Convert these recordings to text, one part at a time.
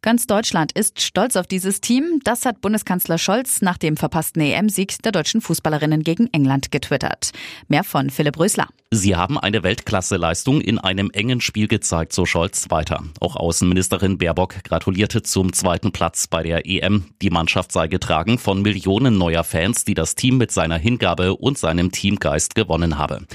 Ganz Deutschland ist stolz auf dieses Team. Das hat Bundeskanzler Scholz nach dem verpassten EM-Sieg der deutschen Fußballerinnen gegen England getwittert. Mehr von Philipp Rösler. Sie haben eine Weltklasse-Leistung in einem engen Spiel gezeigt, so Scholz weiter. Auch Außenministerin Baerbock gratulierte zum zweiten Platz bei der EM. Die Mannschaft sei getragen von Millionen neuer Fans, die das Team mit seiner Hingabe und seinem Teamgeist gewonnen habe.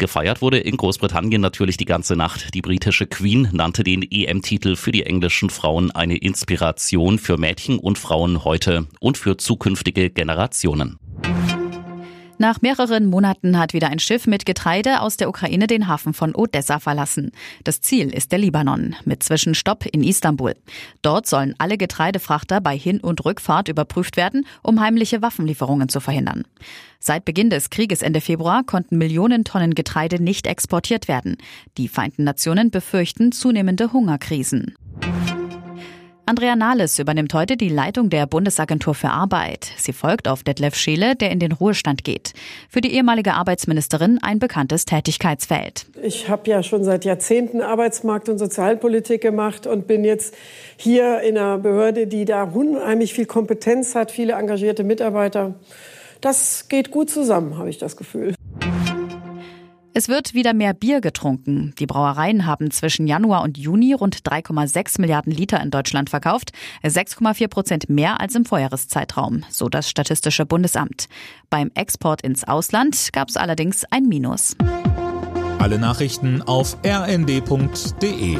Gefeiert wurde in Großbritannien natürlich die ganze Nacht. Die britische Queen nannte den EM-Titel für die englischen Frauen eine Inspiration für Mädchen und Frauen heute und für zukünftige Generationen. Nach mehreren Monaten hat wieder ein Schiff mit Getreide aus der Ukraine den Hafen von Odessa verlassen. Das Ziel ist der Libanon mit Zwischenstopp in Istanbul. Dort sollen alle Getreidefrachter bei Hin- und Rückfahrt überprüft werden, um heimliche Waffenlieferungen zu verhindern. Seit Beginn des Krieges Ende Februar konnten Millionen Tonnen Getreide nicht exportiert werden. Die Vereinten Nationen befürchten zunehmende Hungerkrisen. Andrea Nahles übernimmt heute die Leitung der Bundesagentur für Arbeit. Sie folgt auf Detlef Scheele, der in den Ruhestand geht. Für die ehemalige Arbeitsministerin ein bekanntes Tätigkeitsfeld. Ich habe ja schon seit Jahrzehnten Arbeitsmarkt- und Sozialpolitik gemacht und bin jetzt hier in einer Behörde, die da unheimlich viel Kompetenz hat, viele engagierte Mitarbeiter. Das geht gut zusammen, habe ich das Gefühl. Es wird wieder mehr Bier getrunken. Die Brauereien haben zwischen Januar und Juni rund 3,6 Milliarden Liter in Deutschland verkauft, 6,4 Prozent mehr als im Vorjahreszeitraum, so das Statistische Bundesamt. Beim Export ins Ausland gab es allerdings ein Minus. Alle Nachrichten auf rnd.de